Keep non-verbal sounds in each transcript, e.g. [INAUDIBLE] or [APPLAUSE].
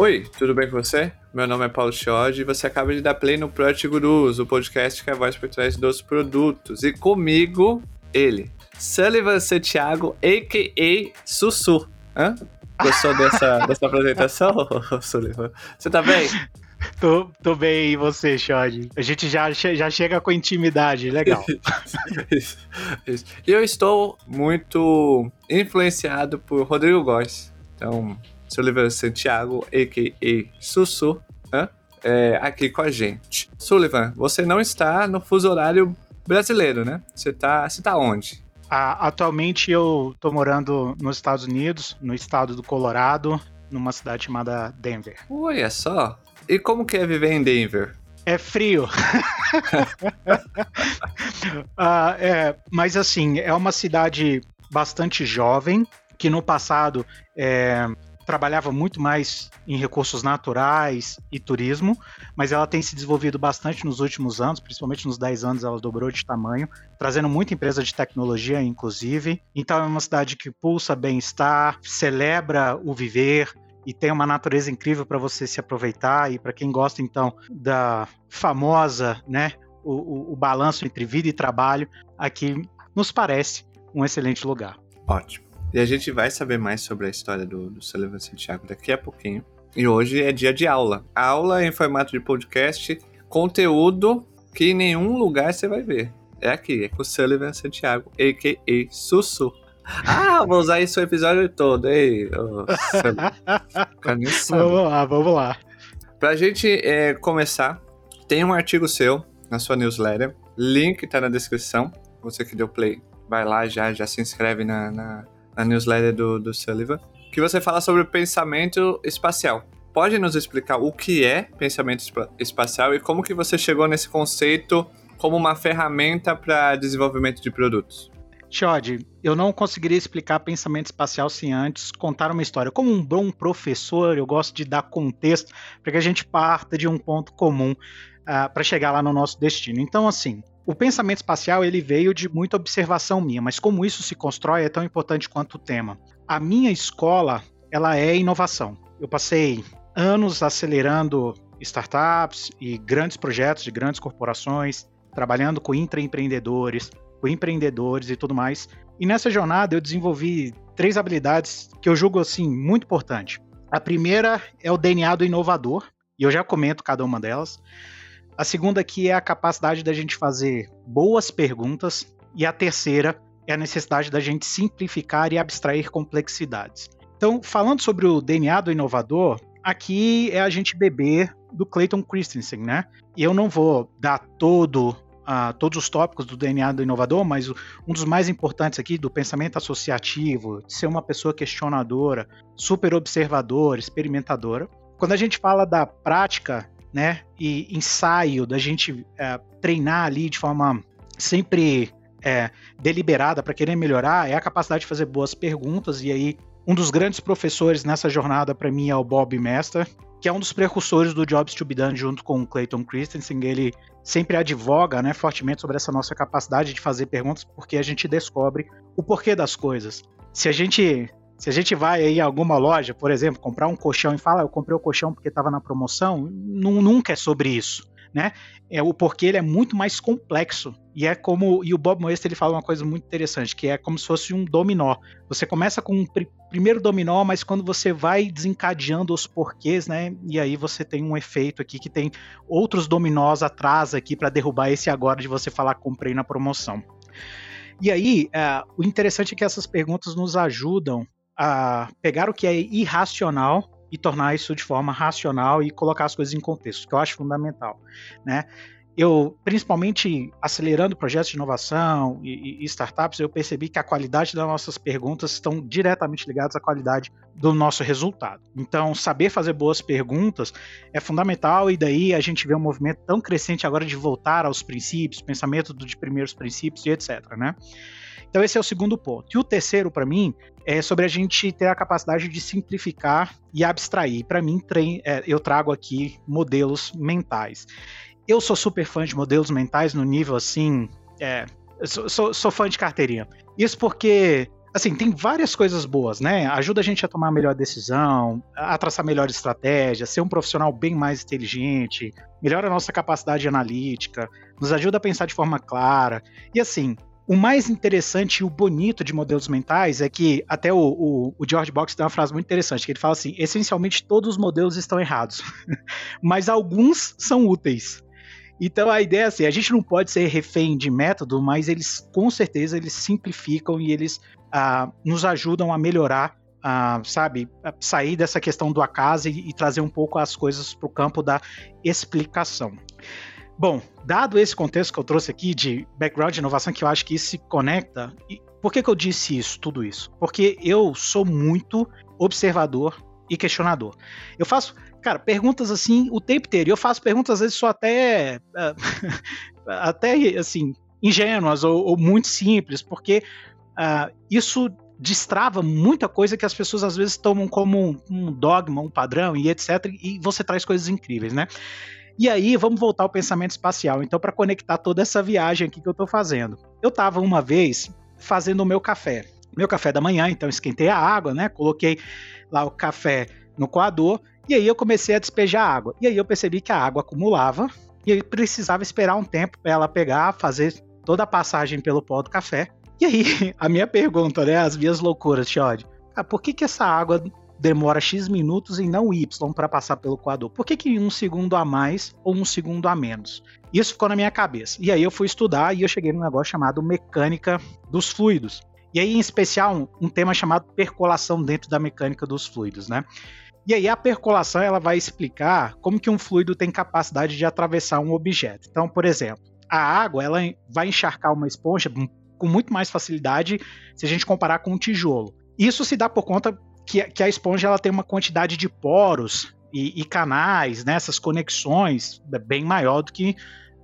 Oi, tudo bem com você? Meu nome é Paulo Chiodi e você acaba de dar play no Project Gurus, o podcast que é a voz por trás dos produtos. E comigo, ele, Sullivan Santiago, a.k.a. Sussu. Hã? Gostou dessa, [LAUGHS] dessa apresentação, [LAUGHS] Sullivan? Você tá bem? Tô, tô bem, e você, Xod? A gente já, já chega com intimidade, legal. [LAUGHS] isso, isso. E eu estou muito influenciado por Rodrigo Góes. Então, Sullivan Santiago, a.k.a. Sussu, é, aqui com a gente. Sullivan, você não está no fuso horário brasileiro, né? Você está você tá onde? Ah, atualmente eu estou morando nos Estados Unidos, no estado do Colorado, numa cidade chamada Denver. Olha só. E como que é viver em Denver? É frio. [LAUGHS] ah, é, mas assim, é uma cidade bastante jovem, que no passado é, trabalhava muito mais em recursos naturais e turismo, mas ela tem se desenvolvido bastante nos últimos anos, principalmente nos 10 anos ela dobrou de tamanho, trazendo muita empresa de tecnologia, inclusive. Então é uma cidade que pulsa bem-estar, celebra o viver, e tem uma natureza incrível para você se aproveitar e para quem gosta então da famosa, né, o, o, o, balanço entre vida e trabalho, aqui nos parece um excelente lugar. Ótimo. E a gente vai saber mais sobre a história do, do Sullivan Santiago daqui a pouquinho. E hoje é dia de aula. Aula em formato de podcast, conteúdo que em nenhum lugar você vai ver. É aqui, é com o Sullivan Santiago, a.k.a. Sussu. Ah, vou usar isso o episódio todo, ei. Oh, [LAUGHS] vamos lá, vamos lá. Pra gente é, começar, tem um artigo seu na sua newsletter. Link tá na descrição. Você que deu play, vai lá já, já se inscreve na, na na newsletter do, do Sullivan, que você fala sobre pensamento espacial. Pode nos explicar o que é pensamento espacial e como que você chegou nesse conceito como uma ferramenta para desenvolvimento de produtos? Chod, eu não conseguiria explicar pensamento espacial sem antes contar uma história. Como um bom professor, eu gosto de dar contexto para que a gente parta de um ponto comum uh, ah, para chegar lá no nosso destino. Então, assim, o pensamento espacial ele veio de muita observação minha, mas como isso se constrói é tão importante quanto o tema. A minha escola, ela é inovação. Eu passei anos acelerando startups e grandes projetos de grandes corporações, trabalhando com intraempreendedores, com empreendedores e tudo mais. E nessa jornada eu desenvolvi três habilidades que eu julgo assim muito importante. A primeira é o DNA do inovador, e eu já comento cada uma delas. A segunda aqui é a capacidade da gente fazer boas perguntas. E a terceira é a necessidade da gente simplificar e abstrair complexidades. Então, falando sobre o DNA do inovador, aqui é a gente beber do Clayton Christensen, né? E eu não vou dar todo uh, todos os tópicos do DNA do inovador, mas um dos mais importantes aqui do pensamento associativo, de ser uma pessoa questionadora, super observadora, experimentadora. Quando a gente fala da prática né, e ensaio da gente é, treinar ali de forma sempre é, deliberada para querer melhorar é a capacidade de fazer boas perguntas. E aí, um dos grandes professores nessa jornada para mim é o Bob Mester, que é um dos precursores do Jobs to be Done junto com o Clayton Christensen. Ele sempre advoga né, fortemente sobre essa nossa capacidade de fazer perguntas, porque a gente descobre o porquê das coisas. Se a gente se a gente vai aí em alguma loja, por exemplo, comprar um colchão e fala, eu comprei o colchão porque estava na promoção, nunca é sobre isso, né? É o porquê ele é muito mais complexo e é como e o Bob Moesta ele fala uma coisa muito interessante, que é como se fosse um dominó. Você começa com um pr primeiro dominó, mas quando você vai desencadeando os porquês, né? E aí você tem um efeito aqui que tem outros dominós atrás aqui para derrubar esse agora de você falar comprei na promoção. E aí, uh, o interessante é que essas perguntas nos ajudam a pegar o que é irracional e tornar isso de forma racional e colocar as coisas em contexto, que eu acho fundamental, né? Eu, principalmente acelerando projetos de inovação e, e, startups, eu percebi que a qualidade das nossas perguntas estão diretamente ligadas à qualidade do nosso resultado. Então, saber fazer boas perguntas é fundamental e daí a gente vê um movimento tão crescente agora de voltar aos princípios, pensamento de primeiros princípios e etc, né? Então esse é o segundo ponto. E o terceiro, para mim, é sobre a gente ter a capacidade de simplificar e abstrair. Para mim, é, eu trago aqui modelos mentais. Eu sou super fã de modelos mentais no nível assim. É, sou, sou, sou fã de carteirinha. Isso porque assim, tem várias coisas boas, né? Ajuda a gente a tomar a melhor decisão, a traçar melhor estratégia, ser um profissional bem mais inteligente, melhora a nossa capacidade analítica, nos ajuda a pensar de forma clara. E assim, o mais interessante e o bonito de modelos mentais é que até o, o, o, George Box tem uma frase muito interessante, que ele fala assim, essencialmente todos os modelos estão errados, [LAUGHS] mas alguns são úteis. Então a ideia é assim, a gente não pode ser refém de método, mas eles com certeza eles simplificam e eles uh, nos ajudam a melhorar, uh, sabe, a sair dessa questão do acaso e, e trazer um pouco as coisas para o campo da explicação. Bom, dado esse contexto que eu trouxe aqui de background de inovação, que eu acho que isso se conecta, e por que, que eu disse isso, tudo isso? Porque eu sou muito observador e questionador. Eu faço cara, perguntas assim o tempo inteiro. E eu faço perguntas, às vezes, só até. [LAUGHS] até, assim, ingênuas ou, ou muito simples, porque uh, isso destrava muita coisa que as pessoas às vezes tomam como um, um dogma, um padrão e etc. E você traz coisas incríveis, né? E aí, vamos voltar ao pensamento espacial. Então, para conectar toda essa viagem aqui que eu estou fazendo. Eu estava uma vez fazendo o meu café. Meu café da manhã, então esquentei a água, né? Coloquei lá o café no coador e aí eu comecei a despejar água. E aí eu percebi que a água acumulava e aí precisava esperar um tempo para ela pegar, fazer toda a passagem pelo pó do café. E aí, [LAUGHS] a minha pergunta, né, as minhas loucuras, Chod, ah, por que que essa água demora X minutos e não Y para passar pelo coador? Por que, que um segundo a mais ou um segundo a menos? Isso ficou na minha cabeça. E aí eu fui estudar e eu cheguei num negócio chamado mecânica dos fluidos. E aí, em especial, um, tema chamado percolação dentro da mecânica dos fluidos, né? E aí a percolação ela vai explicar como que um fluido tem capacidade de atravessar um objeto. Então, por exemplo, a água ela vai encharcar uma esponja com muito mais facilidade se a gente comparar com um tijolo. Isso se dá por conta que, que a esponja ela tem uma quantidade de poros e, e canais, né, essas conexões bem maior do que,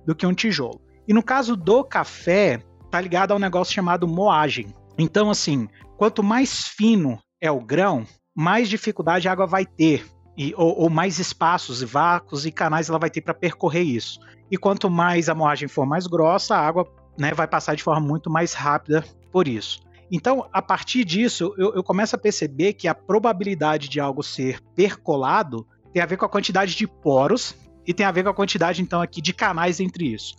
do que um tijolo. E no caso do café, tá ligado a um negócio chamado moagem. Então, assim, quanto mais fino é o grão, mais dificuldade a água vai ter, e, ou, ou mais espaços, vácuos e canais ela vai ter para percorrer isso. E quanto mais a moagem for mais grossa, a água né, vai passar de forma muito mais rápida por isso. Então, a partir disso, eu, eu, começo a perceber que a probabilidade de algo ser percolado tem a ver com a quantidade de poros e tem a ver com a quantidade, então, aqui de canais entre isso.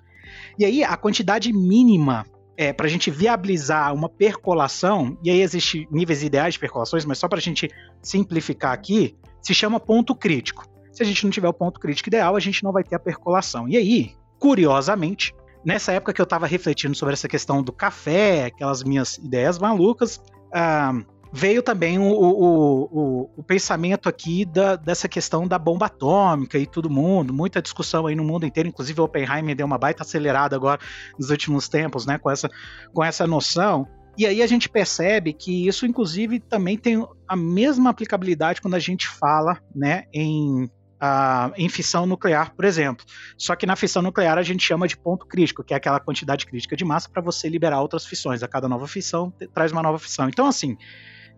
E aí, a quantidade mínima é, para a gente viabilizar uma percolação, e aí existem níveis ideais de percolações, mas só para a gente simplificar aqui, se chama ponto crítico. Se a gente não tiver o ponto crítico ideal, a gente não vai ter a percolação. E aí, curiosamente, nessa época que eu estava refletindo sobre essa questão do café, aquelas minhas ideias malucas, uh, veio também o, o, o, o pensamento aqui da, dessa questão da bomba atômica e todo mundo, muita discussão aí no mundo inteiro, inclusive o Oppenheimer deu uma baita acelerada agora nos últimos tempos, né, com essa, com essa noção. E aí a gente percebe que isso, inclusive, também tem a mesma aplicabilidade quando a gente fala né, em, uh, em fissão nuclear, por exemplo. Só que na fissão nuclear a gente chama de ponto crítico, que é aquela quantidade crítica de massa para você liberar outras fissões. A cada nova fissão traz uma nova fissão. Então, assim,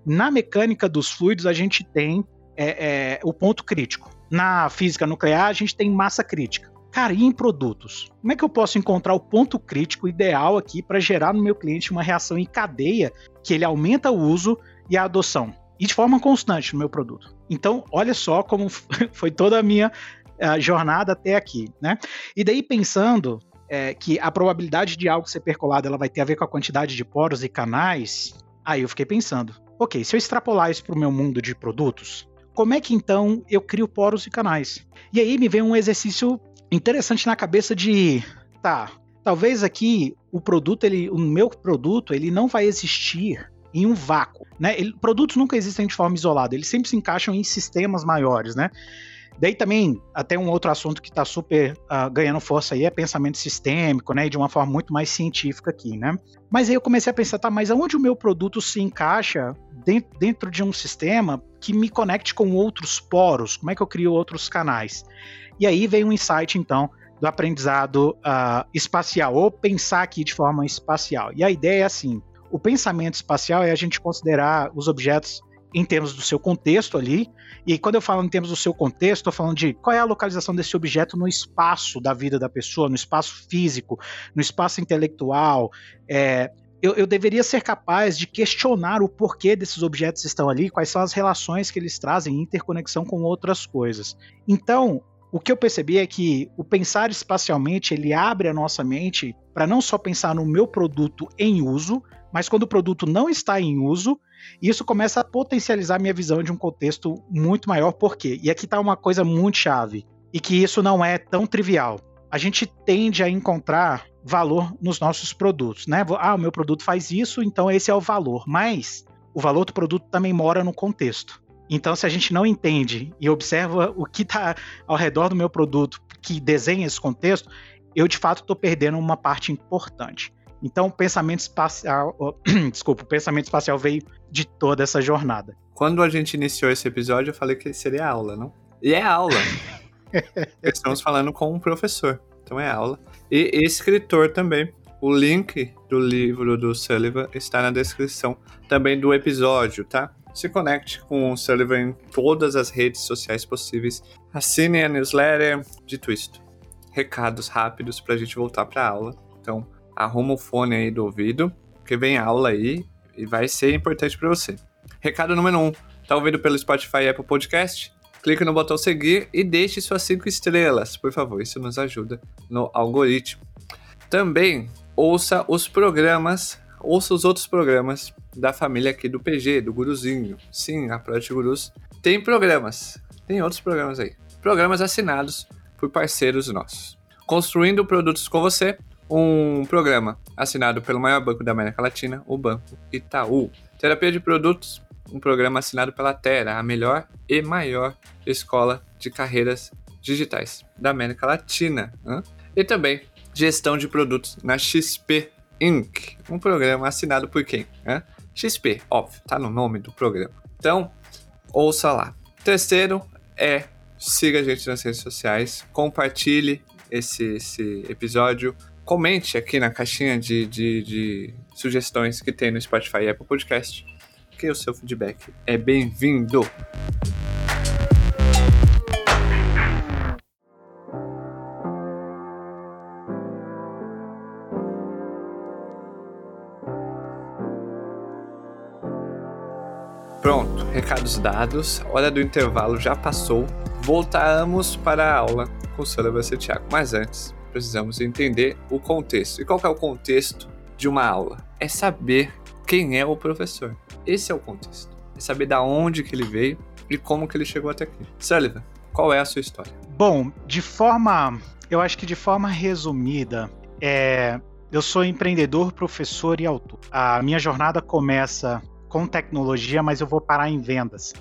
na mecânica dos fluidos, a gente tem é, é, o ponto crítico. Na física nuclear, a gente tem massa crítica. Cara, e em produtos? Como é que eu posso encontrar o ponto crítico ideal aqui para gerar no meu cliente uma reação em cadeia que ele aumenta o uso e a adoção? E de forma constante no meu produto. Então, olha só como [LAUGHS] foi toda a minha a jornada até aqui, né? E daí pensando é, que a probabilidade de algo ser percolado ela vai ter a ver com a quantidade de poros e canais, aí eu fiquei pensando, Ok, se eu extrapolar isso para o meu mundo de produtos, como é que então eu crio poros e canais? E aí me vem um exercício interessante na cabeça de, tá, talvez aqui o produto, ele, o meu produto, ele não vai existir em um vácuo, né? Ele, produtos nunca existem de forma isolada, eles sempre se encaixam em sistemas maiores, né? Daí também, até um outro assunto que está super uh, ganhando força aí é pensamento sistêmico, né? E de uma forma muito mais científica aqui, né? Mas aí eu comecei a pensar, tá, mas aonde o meu produto se encaixa dentro, dentro de um sistema que me conecte com outros poros? Como é que eu crio outros canais? E aí veio um insight, então, do aprendizado uh, espacial, ou pensar aqui de forma espacial. E a ideia é assim: o pensamento espacial é a gente considerar os objetos em termos do seu contexto ali. E quando eu falo em termos do seu contexto, estou falando de qual é a localização desse objeto no espaço da vida da pessoa, no espaço físico, no espaço intelectual, é, eu, eu, deveria ser capaz de questionar o porquê desses objetos estão ali, quais são as relações que eles trazem em interconexão com outras coisas. Então, o que eu percebi é que o pensar espacialmente ele abre a nossa mente para não só pensar no meu produto em uso, mas quando o produto não está em uso, isso começa a potencializar minha visão de um contexto muito maior. Por quê? E aqui está uma coisa muito chave, e que isso não é tão trivial. A gente tende a encontrar valor nos nossos produtos, né? Ah, o meu produto faz isso, então esse é o valor. Mas o valor do produto também mora no contexto. Então, se a gente não entende e observa o que está ao redor do meu produto, que desenha esse contexto, eu de fato estou perdendo uma parte importante. Então, o pensamento espacial, [CLEARS THROAT] desculpa, o pensamento espacial veio de toda essa jornada. Quando a gente iniciou esse episódio, eu falei que seria aula, não? E é aula. [LAUGHS] Estamos falando com um professor, então é aula. E escritor também. O link do livro do Sullivan está na descrição também do episódio, tá? Se conecte com o Sullivan em todas as redes sociais possíveis. Assine a newsletter. Dito isto, recados rápidos para a gente voltar para a aula. Então, arruma o fone aí do ouvido, que vem aula aí e vai ser importante para você. Recado número 1. Um, tá ouvindo pelo Spotify e Apple Podcast? Clique no botão seguir e deixe suas 5 estrelas, por favor. Isso nos ajuda no algoritmo. Também ouça os programas, ouça os outros programas da família aqui do PG, do Guruzinho. Sim, a Project Gurus tem programas. Tem outros programas aí. Programas assinados por parceiros nossos. Construindo produtos com você, um programa assinado pelo maior banco da América Latina, o Banco Itaú. Terapia de produtos, um programa assinado pela Terra, a melhor e maior escola de carreiras digitais da América Latina. E também gestão de produtos na XP Inc., um programa assinado por quem? XP, óbvio, tá no nome do programa. Então, ouça lá. Terceiro é siga a gente nas redes sociais, compartilhe esse, esse episódio, comente aqui na caixinha de, de, de sugestões que tem no Spotify e Apple Podcast, que o seu feedback é bem-vindo. Pronto, recados dados, hora do intervalo já passou. Voltamos para a aula com o Sullivan Santiago. Mas antes, precisamos entender o contexto. E qual é o contexto de uma aula? É saber quem é o professor. Esse é o contexto. É saber da onde que ele veio e como que ele chegou até aqui. Sullivan, qual é a sua história? Bom, de forma, eu acho que de forma resumida, é, eu sou empreendedor, professor e autor. A minha jornada começa com tecnologia, mas eu vou parar em vendas.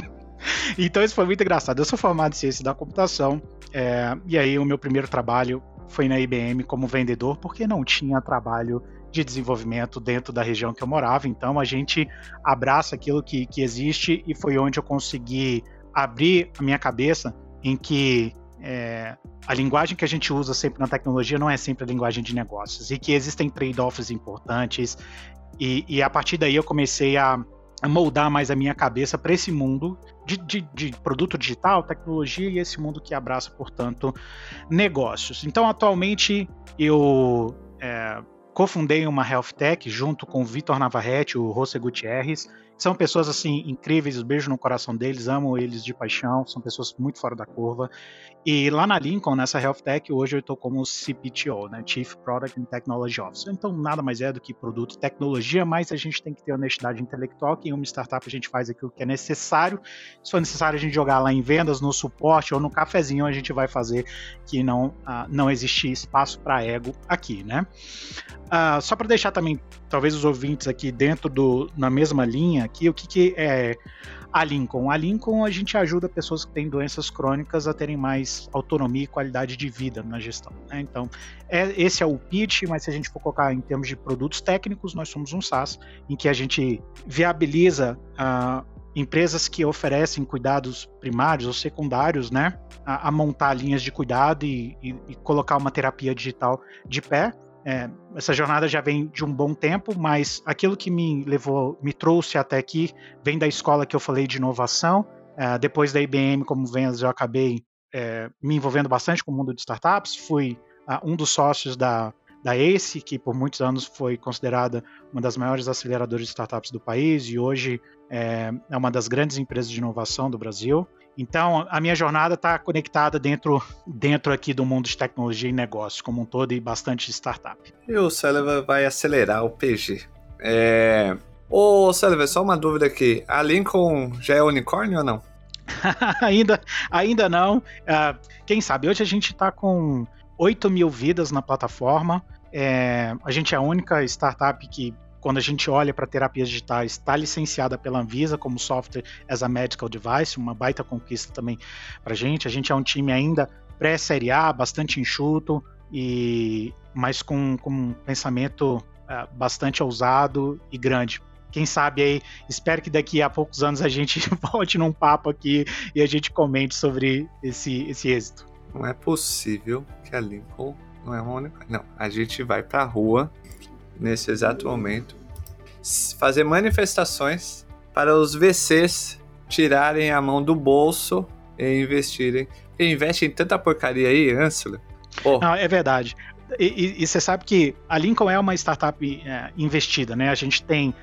[LAUGHS] então isso foi muito engraçado. Eu sou formado em ciência da computação, é, e aí o meu primeiro trabalho foi na IBM como vendedor, porque não tinha trabalho de desenvolvimento dentro da região que eu morava. Então a gente abraça aquilo que, que existe e foi onde eu consegui abrir a minha cabeça em que é, a linguagem que a gente usa sempre na tecnologia não é sempre a linguagem de negócios e que existem trade-offs importantes e, e a partir daí eu comecei a, a moldar mais a minha cabeça para esse mundo de, de, de, produto digital, tecnologia e esse mundo que abraça, portanto, negócios. Então, atualmente, eu é, cofundei uma health tech junto com o Vitor Navarrete, o José Gutierrez, são pessoas assim incríveis, beijo no coração deles, amo eles de paixão, são pessoas muito fora da curva. E lá na Lincoln, nessa Health Tech, hoje eu estou como CPTO, né, Chief Product and Technology Officer. Então nada mais é do que produto e tecnologia, mas a gente tem que ter honestidade intelectual, que em uma startup a gente faz aquilo que é necessário. Se for necessário a gente jogar lá em vendas, no suporte ou no cafezinho, a gente vai fazer que não, uh, não existe espaço para ego aqui, né? Uh, só para deixar também, talvez os ouvintes aqui dentro do na mesma linha aqui, o que, que é a Lincoln? A Lincoln a gente ajuda pessoas que têm doenças crônicas a terem mais autonomia e qualidade de vida na gestão. Né? Então, é, esse é o pitch, mas se a gente for colocar em termos de produtos técnicos, nós somos um SaaS em que a gente viabiliza uh, empresas que oferecem cuidados primários ou secundários, né, a, a montar linhas de cuidado e, e, e, colocar uma terapia digital de pé é, essa jornada já vem de um bom tempo, mas aquilo que me levou, me trouxe até aqui, vem da escola que eu falei de inovação. É, depois da IBM, como vendas, eu acabei é, me envolvendo bastante com o mundo de startups. Fui uh, um dos sócios da da ACE, que por muitos anos foi considerada uma das maiores aceleradoras de startups do país e hoje é, é uma das grandes empresas de inovação do Brasil. Então, a minha jornada está conectada dentro, dentro aqui do mundo de tecnologia e negócio como um todo e bastante startup. E o Sullivan vai acelerar o PG. É... Ô, Sullivan, só uma dúvida aqui. A Lincoln já é unicórnio ou não? [LAUGHS] ainda, ainda não. Uh, quem sabe? Hoje a gente está com 8 mil vidas na plataforma. É, a gente é a única startup que, quando a gente olha para terapias digitais, está licenciada pela Anvisa como software as a medical device, uma baita conquista também para a gente. A gente é um time ainda pré-série A, bastante enxuto, e mas com, com um pensamento uh, bastante ousado e grande quem sabe aí, espero que daqui a poucos anos a gente [LAUGHS] volte num papo aqui e a gente comente sobre esse, esse êxito. Não é possível que a Lincoln não é uma única. Não, a gente vai pra rua nesse exato momento fazer manifestações para os VCs tirarem a mão do bolso e investirem. E investe em tanta porcaria aí, Ansela. Oh. Não, é verdade. E, e, você sabe que a Lincoln é uma startup é, investida, né? A gente tem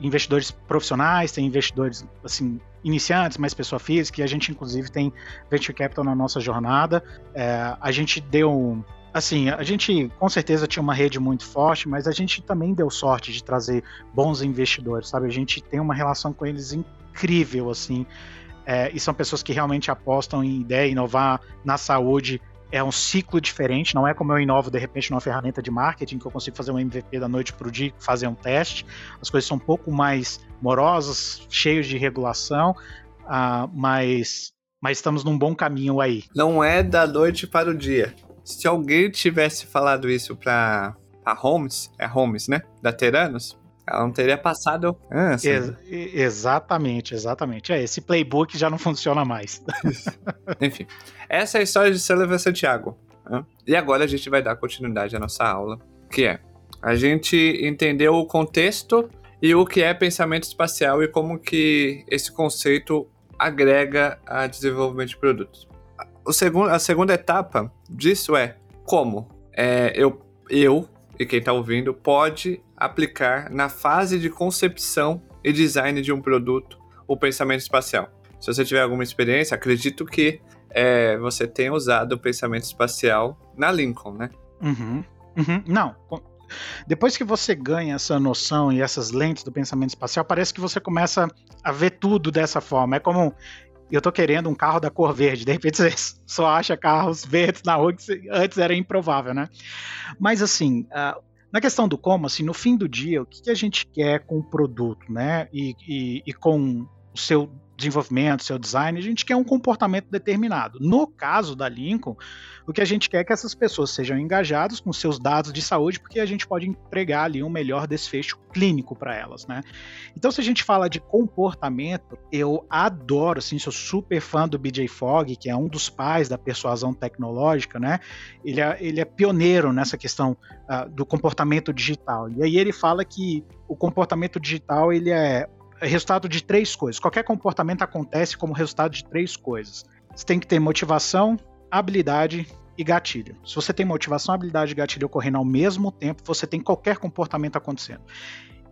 investidores profissionais, tem investidores assim iniciantes, mais pessoa física, e a gente inclusive tem venture capital na nossa jornada. É, a gente deu assim, a gente com certeza tinha uma rede muito forte, mas a gente também deu sorte de trazer bons investidores, sabe? A gente tem uma relação com eles incrível, assim, é, e são pessoas que realmente apostam em ideia, inovar na saúde é um ciclo diferente, não é como eu inovo de repente numa ferramenta de marketing que eu consigo fazer um MVP da noite para o dia, fazer um teste. As coisas são um pouco mais morosas, cheios de regulação, uh, mas, mas estamos num bom caminho aí. Não é da noite para o dia. Se alguém tivesse falado isso para a Holmes, é Holmes, né? Da Teranos, ela não teria passado. Ah, Ex exatamente, exatamente. É, esse playbook já não funciona mais. Enfim, essa é a história de Sullivan Santiago. Né? E agora a gente vai dar continuidade à nossa aula, que é a gente entendeu o contexto e o que é pensamento espacial e como que esse conceito agrega a desenvolvimento de produtos. O segundo, a segunda etapa disso é como é, eu, eu e quem está ouvindo pode aplicar na fase de concepção e design de um produto o pensamento espacial. Se você tiver alguma experiência, acredito que é, você tenha usado o pensamento espacial na Lincoln, né? Uhum. Uhum. Não. Depois que você ganha essa noção e essas lentes do pensamento espacial, parece que você começa a ver tudo dessa forma. É como eu tô querendo um carro da cor verde, de repente você [LAUGHS] só acha carros verdes na rua que antes era improvável, né? Mas assim, uh, na questão do como, assim, no fim do dia, o que, que a gente quer com o produto, né? E, e, e com o seu desenvolvimento, seu design, a gente quer um comportamento determinado. No caso da Lincoln, o que a gente quer é que essas pessoas sejam engajadas com seus dados de saúde, porque a gente pode entregar ali um melhor desfecho clínico para elas, né? Então, se a gente fala de comportamento, eu adoro, assim, sou super fã do BJ Fogg, que é um dos pais da persuasão tecnológica, né? Ele é, ele é pioneiro nessa questão uh, do comportamento digital. E aí ele fala que o comportamento digital ele é é resultado de três coisas. Qualquer comportamento acontece como resultado de três coisas. Você tem que ter motivação, habilidade e gatilho. Se você tem motivação, habilidade e gatilho ocorrendo ao mesmo tempo, você tem qualquer comportamento acontecendo.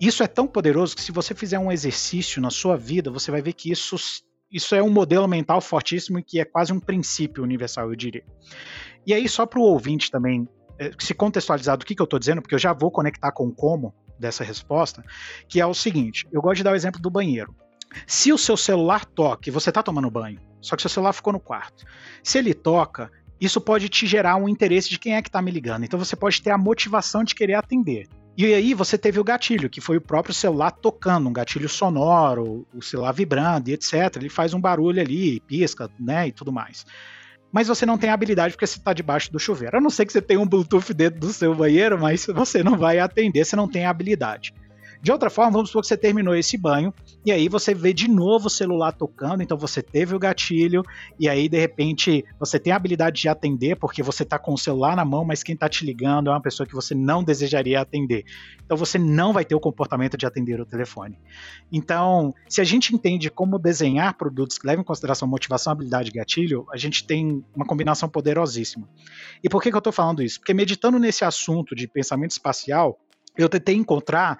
Isso é tão poderoso que se você fizer um exercício na sua vida, você vai ver que isso, isso é um modelo mental fortíssimo e que é quase um princípio universal, eu diria. E aí, só para o ouvinte também é, se contextualizar do que, que eu estou dizendo, porque eu já vou conectar com como, dessa resposta, que é o seguinte: eu gosto de dar o exemplo do banheiro. Se o seu celular toca você está tomando banho, só que seu celular ficou no quarto, se ele toca, isso pode te gerar um interesse de quem é que está me ligando. Então você pode ter a motivação de querer atender. E aí você teve o gatilho, que foi o próprio celular tocando, um gatilho sonoro, o celular vibrando e etc. Ele faz um barulho ali, pisca, né, e tudo mais mas você não tem habilidade porque você está debaixo do chuveiro. A não ser que você tenha um Bluetooth dentro do seu banheiro, mas você não vai atender, você não tem habilidade. De outra forma, vamos supor que você terminou esse banho e aí você vê de novo o celular tocando, então você teve o gatilho e aí de repente você tem a habilidade de atender porque você está com o celular na mão, mas quem está te ligando é uma pessoa que você não desejaria atender. Então você não vai ter o comportamento de atender o telefone. Então, se a gente entende como desenhar produtos que levam em consideração motivação, habilidade e gatilho, a gente tem uma combinação poderosíssima. E por que, que eu estou falando isso? Porque meditando nesse assunto de pensamento espacial, eu tentei encontrar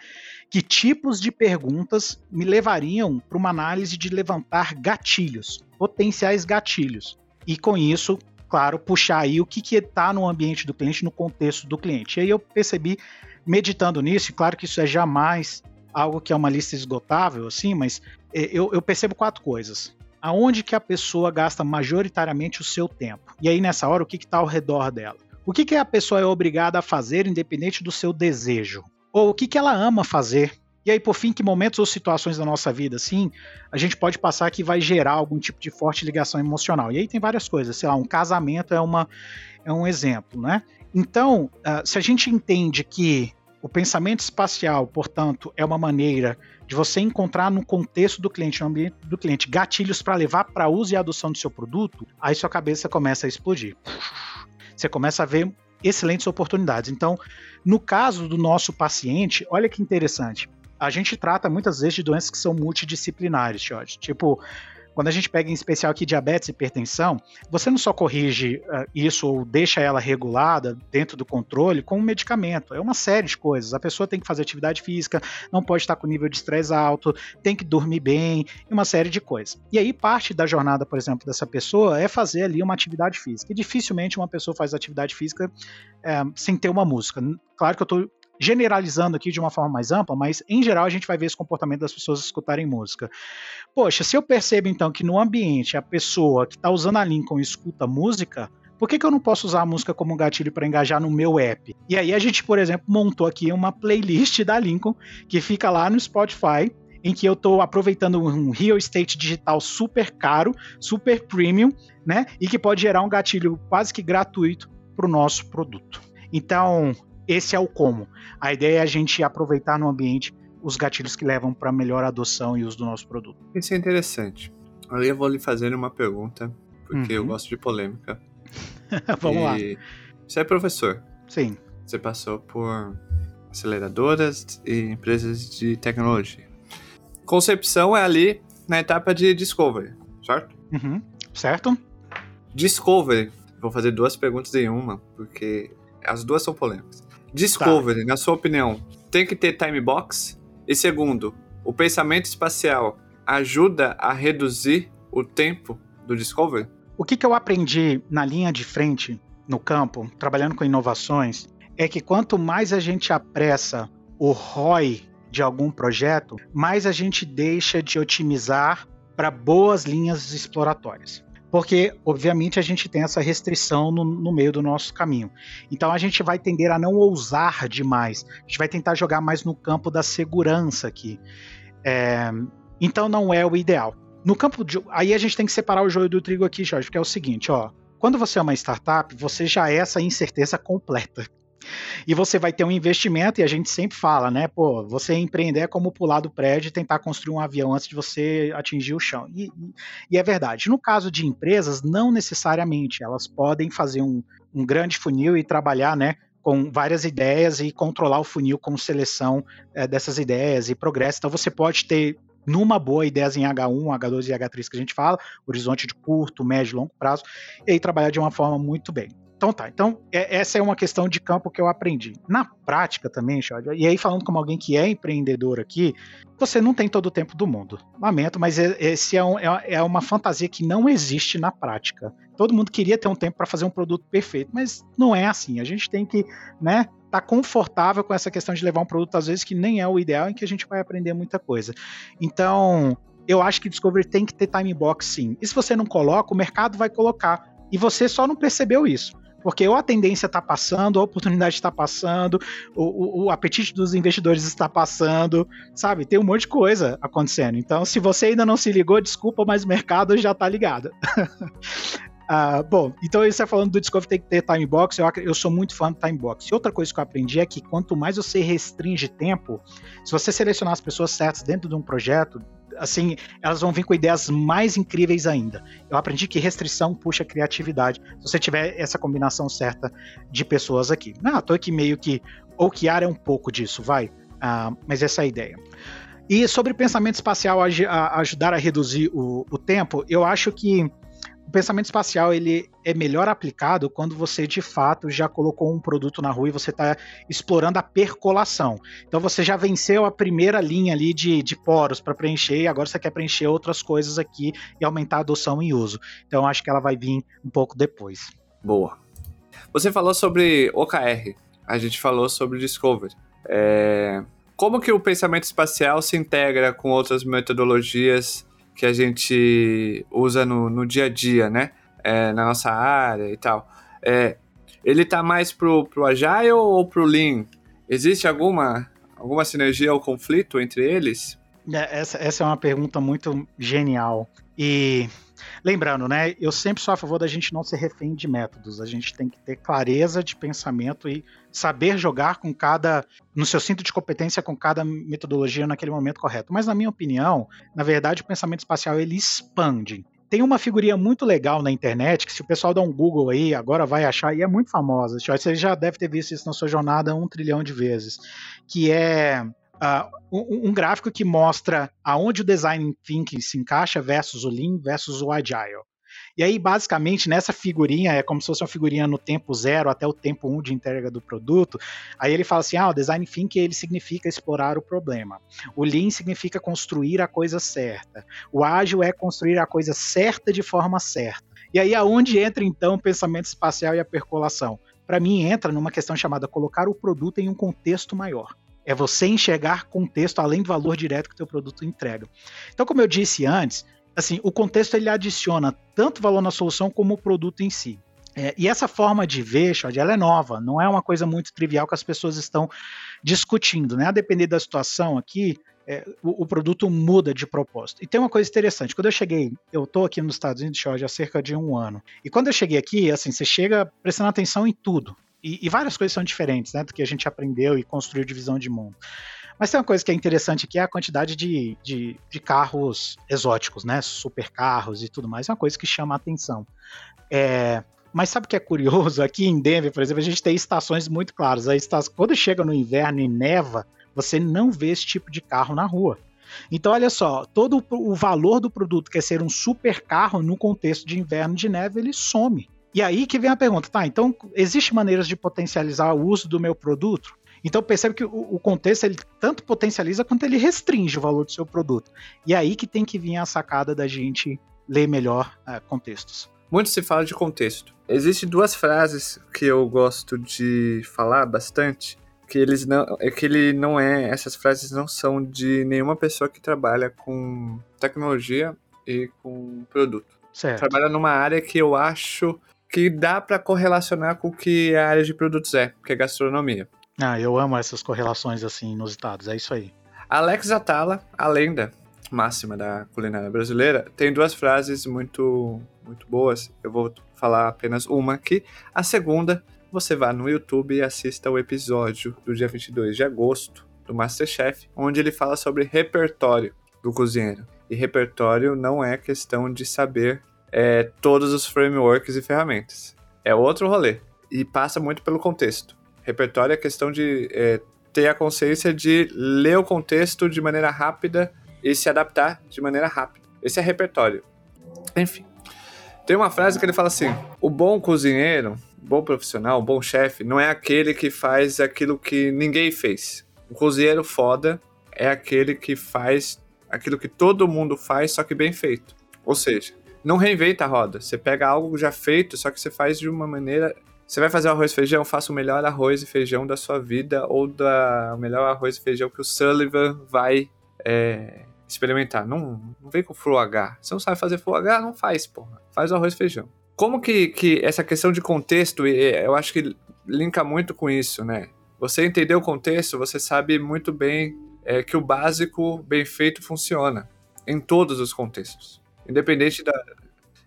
que tipos de perguntas me levariam para uma análise de levantar gatilhos, potenciais gatilhos. E com isso, claro, puxar aí o que está no ambiente do cliente, no contexto do cliente. E aí eu percebi, meditando nisso, e claro que isso é jamais algo que é uma lista esgotável, assim, mas é, eu, eu percebo quatro coisas. Aonde que a pessoa gasta majoritariamente o seu tempo? E aí, nessa hora, o que está ao redor dela? O que, que a pessoa é obrigada a fazer independente do seu desejo? Ou o que, que ela ama fazer? E aí, por fim, que momentos ou situações da nossa vida, assim, a gente pode passar que vai gerar algum tipo de forte ligação emocional. E aí tem várias coisas, sei lá, um casamento é, uma, é um exemplo, né? Então, uh, se a gente entende que o pensamento espacial, portanto, é uma maneira de você encontrar no contexto do cliente, no ambiente do cliente, gatilhos para levar para uso e adoção do seu produto, aí sua cabeça começa a explodir você começa a ver excelentes oportunidades. Então, no caso do nosso paciente, olha que interessante. A gente trata muitas vezes de doenças que são multidisciplinares, Jorge. Tipo, quando a gente pega em especial aqui diabetes e hipertensão, você não só corrige uh, isso ou deixa ela regulada dentro do controle com um medicamento. É uma série de coisas. A pessoa tem que fazer atividade física, não pode estar com nível de estresse alto, tem que dormir bem, e uma série de coisas. E aí, parte da jornada, por exemplo, dessa pessoa é fazer ali uma atividade física. E dificilmente uma pessoa faz atividade física é, sem ter uma música. Claro que eu estou generalizando aqui de uma forma mais ampla, mas em geral a gente vai ver esse comportamento das pessoas escutarem música. Poxa, se eu percebo então que no ambiente a pessoa que está usando a Lincoln escuta música, por que, que eu não posso usar a música como gatilho para engajar no meu app? E aí a gente, por exemplo, montou aqui uma playlist da Lincoln que fica lá no Spotify em que eu estou aproveitando um real estate digital super caro, super premium, né? E que pode gerar um gatilho quase que gratuito para o nosso produto. Então, esse é o como. A ideia é a gente aproveitar no ambiente os gatilhos que levam para melhor adoção e uso do nosso produto. Isso é interessante. Aí eu vou lhe fazer uma pergunta, porque uhum. eu gosto de polêmica. [LAUGHS] Vamos e... lá. Você é professor. Sim. Você passou por aceleradoras e empresas de tecnologia. Concepção é ali na etapa de discovery, certo? Uhum. Certo. Discovery. Vou fazer duas perguntas em uma, porque as duas são polêmicas. Discovery, tá. na sua opinião, tem que ter time box? E segundo, o pensamento espacial ajuda a reduzir o tempo do Discovery? O que, que eu aprendi na linha de frente, no campo, trabalhando com inovações, é que quanto mais a gente apressa o ROI de algum projeto, mais a gente deixa de otimizar para boas linhas exploratórias porque, obviamente, a gente tem essa restrição no, no, meio do nosso caminho. Então, a gente vai tender a não ousar demais, a gente vai tentar jogar mais no campo da segurança aqui. É, então, não é o ideal. No campo de. Aí a gente tem que separar o joio do trigo aqui, Jorge, porque é o seguinte, ó. Quando você é uma startup, você já é essa incerteza completa. E você vai ter um investimento, e a gente sempre fala, né? Pô, você empreender é como pular do prédio e tentar construir um avião antes de você atingir o chão. E, e é verdade. No caso de empresas, não necessariamente. Elas podem fazer um, um grande funil e trabalhar, né? com várias ideias e controlar o funil com seleção é, dessas ideias e progresso. Então você pode ter numa boa ideias em H1, H2 e H3 que a gente fala, horizonte de curto, médio e longo prazo, e aí trabalhar de uma forma muito bem. Então tá, então é, essa é uma questão de campo que eu aprendi. Na prática também, Xad, e aí falando como alguém que é empreendedor aqui, você não tem todo o tempo do mundo. Lamento, mas esse é, um, é, é uma fantasia que não existe na prática. Todo mundo queria ter um tempo para fazer um produto perfeito, mas não é assim. A gente tem que, né, tá confortável com essa questão de levar um produto às vezes que nem é o ideal, em que a gente vai aprender muita coisa. Então, eu acho que Discovery tem que ter time box sim. E se você não coloca, o mercado vai colocar. E você só não percebeu isso. Porque ou a tendência está passando, a oportunidade está passando, o, o, o, apetite dos investidores está passando, sabe? Tem um monte de coisa acontecendo. Então, se você ainda não se ligou, desculpa, mas o mercado já está ligado. Uh, [LAUGHS] bom, então você está falando do Discovery tem que ter time box, eu, eu sou muito fã do time box. E outra coisa que eu aprendi é que quanto mais você restringe tempo, se você selecionar as pessoas certas dentro de um projeto, assim, elas vão vir com ideias mais incríveis ainda. Eu aprendi que restrição puxa criatividade, se você tiver essa combinação certa de pessoas aqui. Não, tô aqui meio que, ou que área é um pouco disso, vai, uh, mas essa é a ideia. E sobre pensamento espacial a, a ajudar a reduzir o, o tempo, eu acho que o pensamento espacial ele é melhor aplicado quando você de fato já colocou um produto na rua e você está explorando a percolação. Então você já venceu a primeira linha ali de, de poros para preencher e agora você quer preencher outras coisas aqui e aumentar a adoção e uso. Então acho que ela vai vir um pouco depois. Boa. Você falou sobre OKR, a gente falou sobre Discovery. É... Como que o pensamento espacial se integra com outras metodologias que a gente usa no, no dia a dia, né? É, na nossa área e tal. É, ele tá mais pro, pro Agile ou pro Lean? Existe alguma, alguma sinergia ou conflito entre eles? É, essa, essa é uma pergunta muito genial. E lembrando, né? Eu sempre sou a favor da gente não ser refém de métodos. A gente tem que ter clareza de pensamento e saber jogar com cada. no seu cinto de competência com cada metodologia naquele momento correto. Mas, na minha opinião, na verdade, o pensamento espacial ele expande. Tem uma figurinha muito legal na internet que, se o pessoal dá um Google aí, agora vai achar, e é muito famosa. Você já deve ter visto isso na sua jornada um trilhão de vezes. Que é Uh, um, um, gráfico que mostra aonde o design thinking se encaixa versus o lean versus o agile. E aí, basicamente, nessa figurinha, é como se fosse uma figurinha no tempo zero até o tempo um de entrega do produto. Aí ele fala assim: ah, o design thinking ele significa explorar o problema. O lean significa construir a coisa certa. O ágil é construir a coisa certa de forma certa. E aí, aonde entra então o pensamento espacial e a percolação? Para mim, entra numa questão chamada colocar o produto em um contexto maior. É você enxergar contexto além do valor direto que o teu produto entrega. Então, como eu disse antes, assim, o contexto ele adiciona tanto valor na solução como o produto em si. É, e essa forma de ver, Shod, ela é nova, não é uma coisa muito trivial que as pessoas estão discutindo, né? A depender da situação aqui, é, o, o, produto muda de propósito. E tem uma coisa interessante, quando eu cheguei, eu estou aqui nos Estados Unidos, Shod, há cerca de um ano, e quando eu cheguei aqui, assim, você chega prestando atenção em tudo, e, e, várias coisas são diferentes, né, do que a gente aprendeu e construiu de visão de mundo. Mas tem uma coisa que é interessante que é a quantidade de, de, de carros exóticos, né, supercarros e tudo mais, é uma coisa que chama a atenção. É, mas sabe o que é curioso? Aqui em Denver, por exemplo, a gente tem estações muito claras. A estação, quando chega no inverno e neva, você não vê esse tipo de carro na rua. Então, olha só, todo o valor do produto, que é ser um super carro no contexto de inverno de neve, ele some. E aí que vem a pergunta, tá? Então, existe maneiras de potencializar o uso do meu produto? Então percebe que o, o, contexto ele tanto potencializa quanto ele restringe o valor do seu produto. E é aí que tem que vir a sacada da gente ler melhor uh, contextos. Muito se fala de contexto. Existem duas frases que eu gosto de falar bastante, que eles não, é que ele não é, essas frases não são de nenhuma pessoa que trabalha com tecnologia e com produto. Certo. Trabalha numa área que eu acho que dá para correlacionar com o que a área de produtos é, que é gastronomia. Ah, eu amo essas correlações assim inusitadas, é isso aí. Alex Atala, a lenda máxima da culinária brasileira, tem duas frases muito muito boas. Eu vou falar apenas uma aqui. A segunda, você vá no YouTube e assista o episódio do dia 22 de agosto do Masterchef, onde ele fala sobre repertório do cozinheiro. E repertório não é questão de saber é, todos os frameworks e ferramentas. É outro rolê. E passa muito pelo contexto. Repertório é questão de é, ter a consciência de ler o contexto de maneira rápida e se adaptar de maneira rápida. Esse é repertório. Enfim. Tem uma frase que ele fala assim: o bom cozinheiro, bom profissional, bom chefe, não é aquele que faz aquilo que ninguém fez. O cozinheiro foda é aquele que faz aquilo que todo mundo faz, só que bem feito. Ou seja, não reinventa a roda. Você pega algo já feito, só que você faz de uma maneira. Você vai fazer arroz e feijão, faça o melhor arroz e feijão da sua vida, ou da o melhor arroz e feijão que o Sullivan vai é, experimentar. Não, não vem com Full H. Você não sabe fazer Full H? Não faz, porra. Faz o arroz e feijão. Como que, que essa questão de contexto, eu acho que linka muito com isso, né? Você entender o contexto, você sabe muito bem é, que o básico bem feito funciona em todos os contextos. Independente da,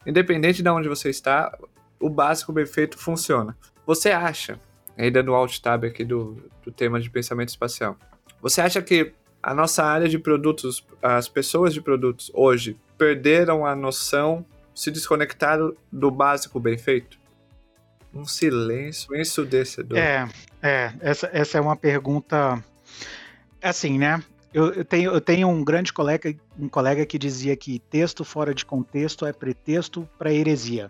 independente de onde você está, o básico bem feito funciona. Você acha, aí dando alt tab aqui do, do tema de pensamento espacial, você acha que a nossa área de produtos, as pessoas de produtos hoje perderam a noção, se desconectaram do básico bem feito? Um silêncio ensurdecedor. É, é, essa, essa é uma pergunta assim, né? Eu, eu, tenho, eu tenho um grande colega, um colega que dizia que texto fora de contexto é pretexto para heresia.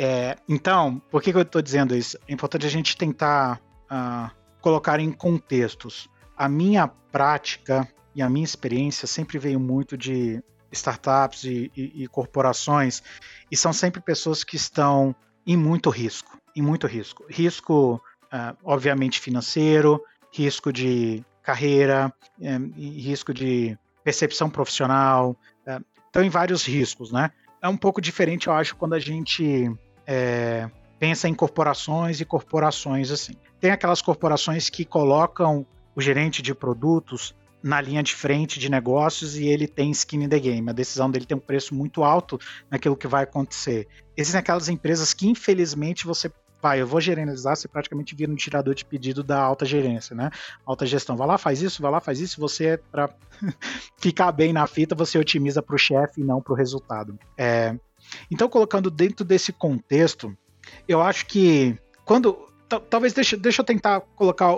É, então, por que, que eu estou dizendo isso? É importante a gente tentar uh, colocar em contextos. A minha prática e a minha experiência sempre veio muito de startups e, e, e corporações, e são sempre pessoas que estão em muito risco, em muito risco. Risco, uh, obviamente, financeiro, risco de carreira, um, risco de percepção profissional, uh, estão em vários riscos, né? É um pouco diferente, eu acho, quando a gente é, pensa em corporações e corporações assim. Tem aquelas corporações que colocam o gerente de produtos na linha de frente de negócios e ele tem skin in the game. A decisão dele tem um preço muito alto naquilo que vai acontecer. Existem aquelas empresas que, infelizmente, você vai, eu vou gerenciar, você praticamente vira um tirador de pedido da alta gerência, né? Alta gestão. Vai lá, faz isso, vai lá, faz isso. Você, é para [LAUGHS] ficar bem na fita, você otimiza para o chefe e não para o resultado. É, então, colocando dentro desse contexto, eu acho que quando. Talvez deixa, deixa eu tentar colocar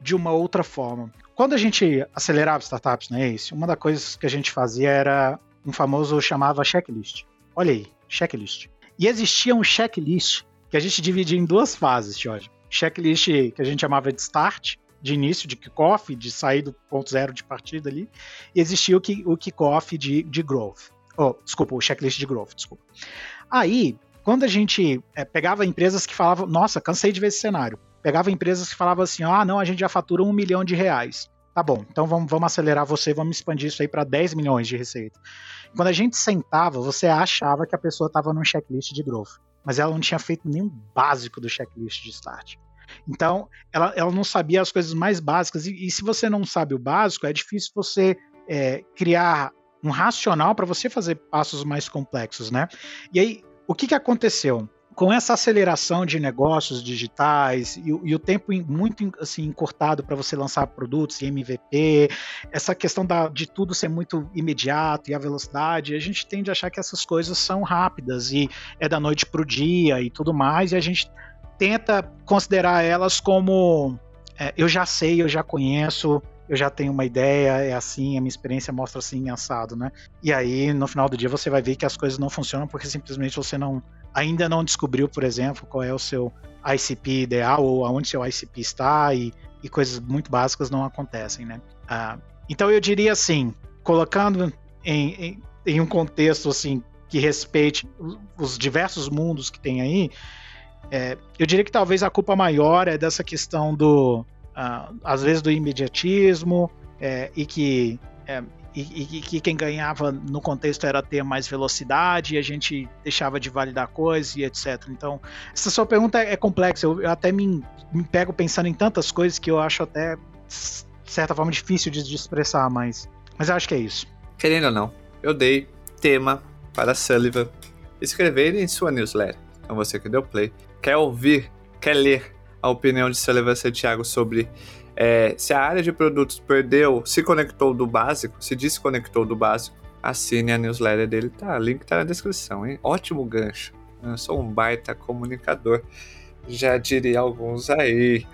de uma outra forma. Quando a gente acelerava startups né, Ace, uma das coisas que a gente fazia era um famoso chamava checklist. Olha aí, checklist. E existia um checklist que a gente dividia em duas fases, Jorge. Checklist que a gente chamava de start, de início, de kickoff, de sair do ponto zero de partida ali. E existia o, o kickoff de, de growth. Oh, desculpa, o checklist de growth, desculpa. Aí, quando a gente é, pegava empresas que falavam, nossa, cansei de ver esse cenário. Pegava empresas que falavam assim, ah, não, a gente já fatura um milhão de reais. Tá bom, então vamos, vamos acelerar você, vamos expandir isso aí para 10 milhões de receita. Quando a gente sentava, você achava que a pessoa estava num checklist de growth, mas ela não tinha feito nenhum básico do checklist de start. Então, ela, ela não sabia as coisas mais básicas, e, e se você não sabe o básico, é difícil você é, criar um racional para você fazer passos mais complexos, né? E aí, o que, que aconteceu? Com essa aceleração de negócios digitais e, e o tempo muito assim encurtado para você lançar produtos e MVP, essa questão da, de tudo ser muito imediato e a velocidade, a gente tende a achar que essas coisas são rápidas e é da noite para o dia e tudo mais, e a gente tenta considerar elas como é, eu já sei, eu já conheço, eu já tenho uma ideia, é assim, a minha experiência mostra assim, assado, né? E aí, no final do dia, você vai ver que as coisas não funcionam porque simplesmente você não ainda não descobriu, por exemplo, qual é o seu ICP ideal ou aonde seu ICP está e, e coisas muito básicas não acontecem, né? Ah, então eu diria assim, colocando em, em, em um contexto assim que respeite os diversos mundos que tem aí, é, eu diria que talvez a culpa maior é dessa questão do uh, às vezes do imediatismo é, e que é, e, e, que quem ganhava no contexto era ter mais velocidade e a gente deixava de validar coisas e etc. Então, essa sua pergunta é, complexa. Eu, eu até me, me, pego pensando em tantas coisas que eu acho até, de certa forma, difícil de, de, expressar, mas, mas eu acho que é isso. Querendo ou não, eu dei tema para Sullivan escrever em sua newsletter. Então, você que deu play, quer ouvir, quer ler a opinião de Sullivan Santiago sobre é, se a área de produtos perdeu, se conectou do básico, se desconectou do básico, assine a newsletter dele, tá? O link tá na descrição, hein? Ótimo gancho. Eu sou um baita comunicador, já diria alguns aí.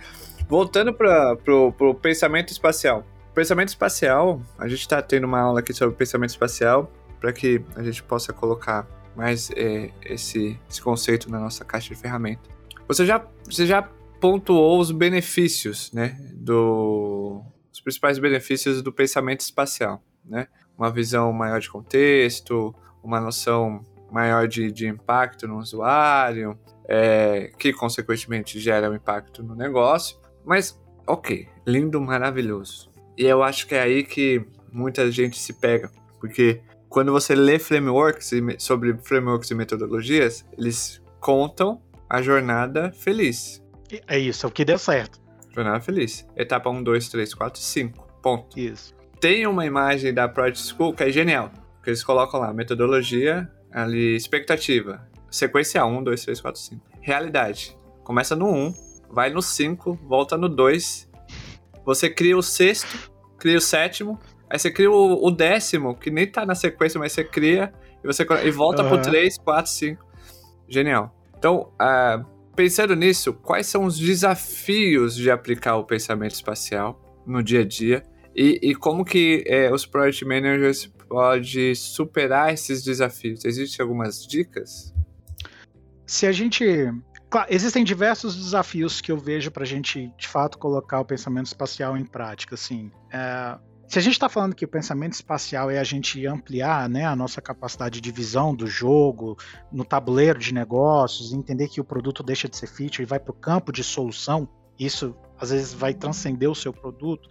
Voltando para pro pensamento espacial. Pensamento espacial, a gente está tendo uma aula aqui sobre pensamento espacial para que a gente possa colocar mais é, esse, esse conceito na nossa caixa de ferramenta. Você já, você já pontuou os benefícios, né, do, os principais benefícios do pensamento espacial, né? Uma visão maior de contexto, uma noção maior de, de impacto no usuário, é, que consequentemente gera um impacto no negócio. Mas, ok, lindo, maravilhoso. E eu acho que é aí que muita gente se pega, porque quando você lê frameworks sobre frameworks e metodologias, eles contam a jornada feliz. É isso, é o que deu certo. Jornada feliz. Etapa 1, 2, 3, 4, 5. Ponto. Isso. Tem uma imagem da Project School que é genial. Que eles colocam lá, metodologia, ali expectativa. Sequência 1, 2, 3, 4, 5. Realidade. Começa no 1, vai no 5, volta no 2. Você cria o sexto, cria o sétimo, aí você cria o, o décimo, que nem tá na sequência, mas você cria e você e volta uhum. pro 3, 4, 5. Genial. Então, uh, pensando nisso, quais são os desafios de aplicar o pensamento espacial no dia a dia e, e como que é, os project managers podem superar esses desafios? Existem algumas dicas? Se a gente Claro, existem diversos desafios que eu vejo para a gente, de fato, colocar o pensamento espacial em prática. Assim, é, se a gente está falando que o pensamento espacial é a gente ampliar né, a nossa capacidade de visão do jogo, no tabuleiro de negócios, entender que o produto deixa de ser feature e vai para o campo de solução, isso às vezes vai transcender o seu produto.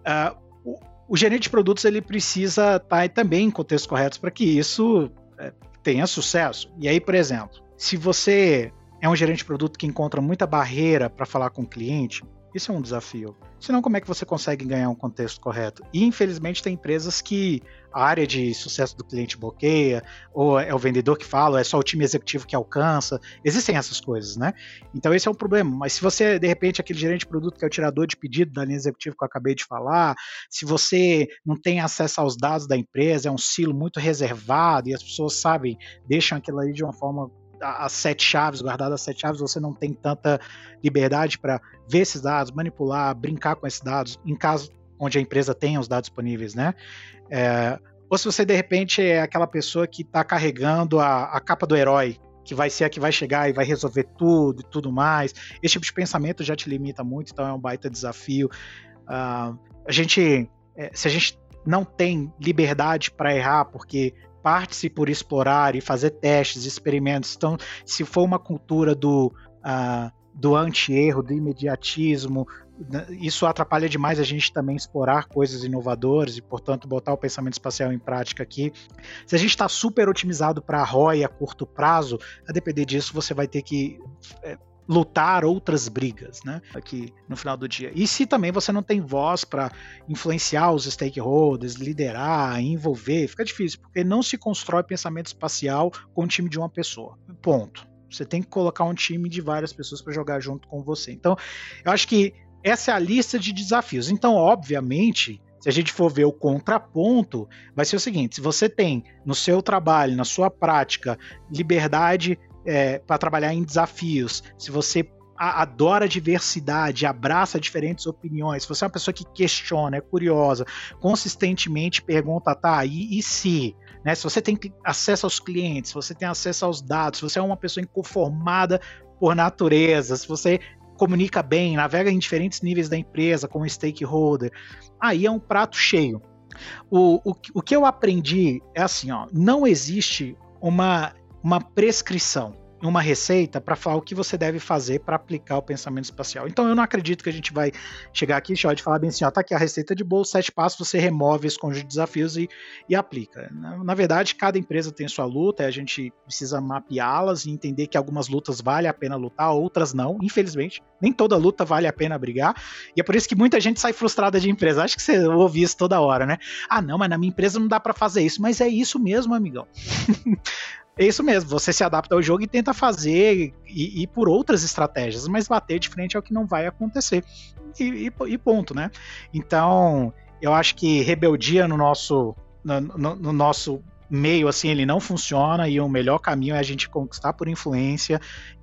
Uh, o, o, gerente de produtos ele precisa estar tá também em contextos corretos para que isso é, tenha sucesso. E aí, por exemplo, se você é um gerente de produto que encontra muita barreira para falar com o cliente, isso é um desafio. Senão, como é que você consegue ganhar um contexto correto? E, infelizmente, tem empresas que a área de sucesso do cliente bloqueia, ou é o vendedor que fala, ou é só o time executivo que alcança. Existem essas coisas, né? Então, esse é um problema. Mas se você, de repente, aquele gerente de produto que é o tirador de pedido da linha executiva que eu acabei de falar, se você não tem acesso aos dados da empresa, é um silo muito reservado e as pessoas sabem, deixam aquilo ali de uma forma as sete chaves, guardadas as sete chaves, você não tem tanta liberdade para ver esses dados, manipular, brincar com esses dados, em caso onde a empresa tenha os dados disponíveis, né? É, ou se você de repente é aquela pessoa que está carregando a, a capa do herói, que vai ser a que vai chegar e vai resolver tudo e tudo mais. Esse tipo de pensamento já te limita muito, então é um baita desafio. Uh, a gente, é, se a gente não tem liberdade para errar, porque parte-se por explorar e fazer testes, experimentos. Então, se for uma cultura do, uh, do anti-erro, do imediatismo, né, isso atrapalha demais a gente também explorar coisas inovadoras e, portanto, botar o pensamento espacial em prática aqui. Se a gente está super otimizado para ROI a curto prazo, a depender disso, você vai ter que é, lutar outras brigas, né? Aqui no final do dia. E se também você não tem voz para influenciar os stakeholders, liderar, envolver, fica difícil, porque não se constrói pensamento espacial com um time de uma pessoa. Ponto. Você tem que colocar um time de várias pessoas para jogar junto com você. Então, eu acho que essa é a lista de desafios. Então, obviamente, se a gente for ver o contraponto, vai ser o seguinte: se você tem no seu trabalho, na sua prática, liberdade é, para trabalhar em desafios, se você adora diversidade, abraça diferentes opiniões, se você é uma pessoa que questiona, é curiosa, consistentemente pergunta, tá, e, e se? Né, se você tem acesso aos clientes, se você tem acesso aos dados, se você é uma pessoa inconformada por natureza, se você comunica bem, navega em diferentes níveis da empresa, como stakeholder, aí é um prato cheio. O, o, o que eu aprendi é assim, ó, não existe uma uma prescrição uma receita para falar o que você deve fazer para aplicar o pensamento espacial. Então eu não acredito que a gente vai chegar aqui e falar bem assim, ó, tá aqui a receita de bolo, sete passos, você remove esse conjunto de desafios e, e aplica. Na, na, verdade, cada empresa tem sua luta, a gente precisa mapeá-las e entender que algumas lutas vale a pena lutar, outras não, infelizmente. Nem toda luta vale a pena brigar. E é por isso que muita gente sai frustrada de empresa. Acho que você ouve isso toda hora, né? Ah, não, mas na minha empresa não dá para fazer isso. Mas é isso mesmo, amigão. [LAUGHS] É isso mesmo, você se adapta ao jogo e tenta fazer e, e, por outras estratégias, mas bater de frente é o que não vai acontecer. E, e, e ponto, né? Então, eu acho que rebeldia no nosso, no, no, no, nosso meio, assim, ele não funciona e o melhor caminho é a gente conquistar por influência